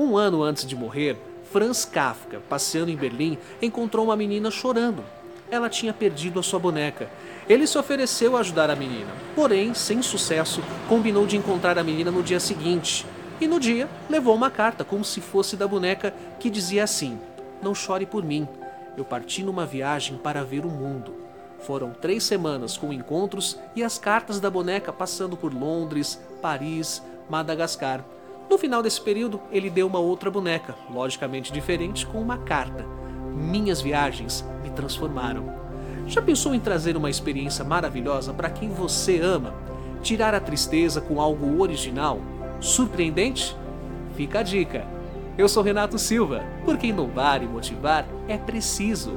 Um ano antes de morrer, Franz Kafka, passeando em Berlim, encontrou uma menina chorando. Ela tinha perdido a sua boneca. Ele se ofereceu a ajudar a menina, porém, sem sucesso, combinou de encontrar a menina no dia seguinte. E no dia, levou uma carta, como se fosse da boneca, que dizia assim: Não chore por mim. Eu parti numa viagem para ver o mundo. Foram três semanas com encontros e as cartas da boneca passando por Londres, Paris, Madagascar. No final desse período, ele deu uma outra boneca, logicamente diferente, com uma carta. Minhas viagens me transformaram. Já pensou em trazer uma experiência maravilhosa para quem você ama? Tirar a tristeza com algo original? Surpreendente? Fica a dica. Eu sou Renato Silva, porque inovar e motivar é preciso.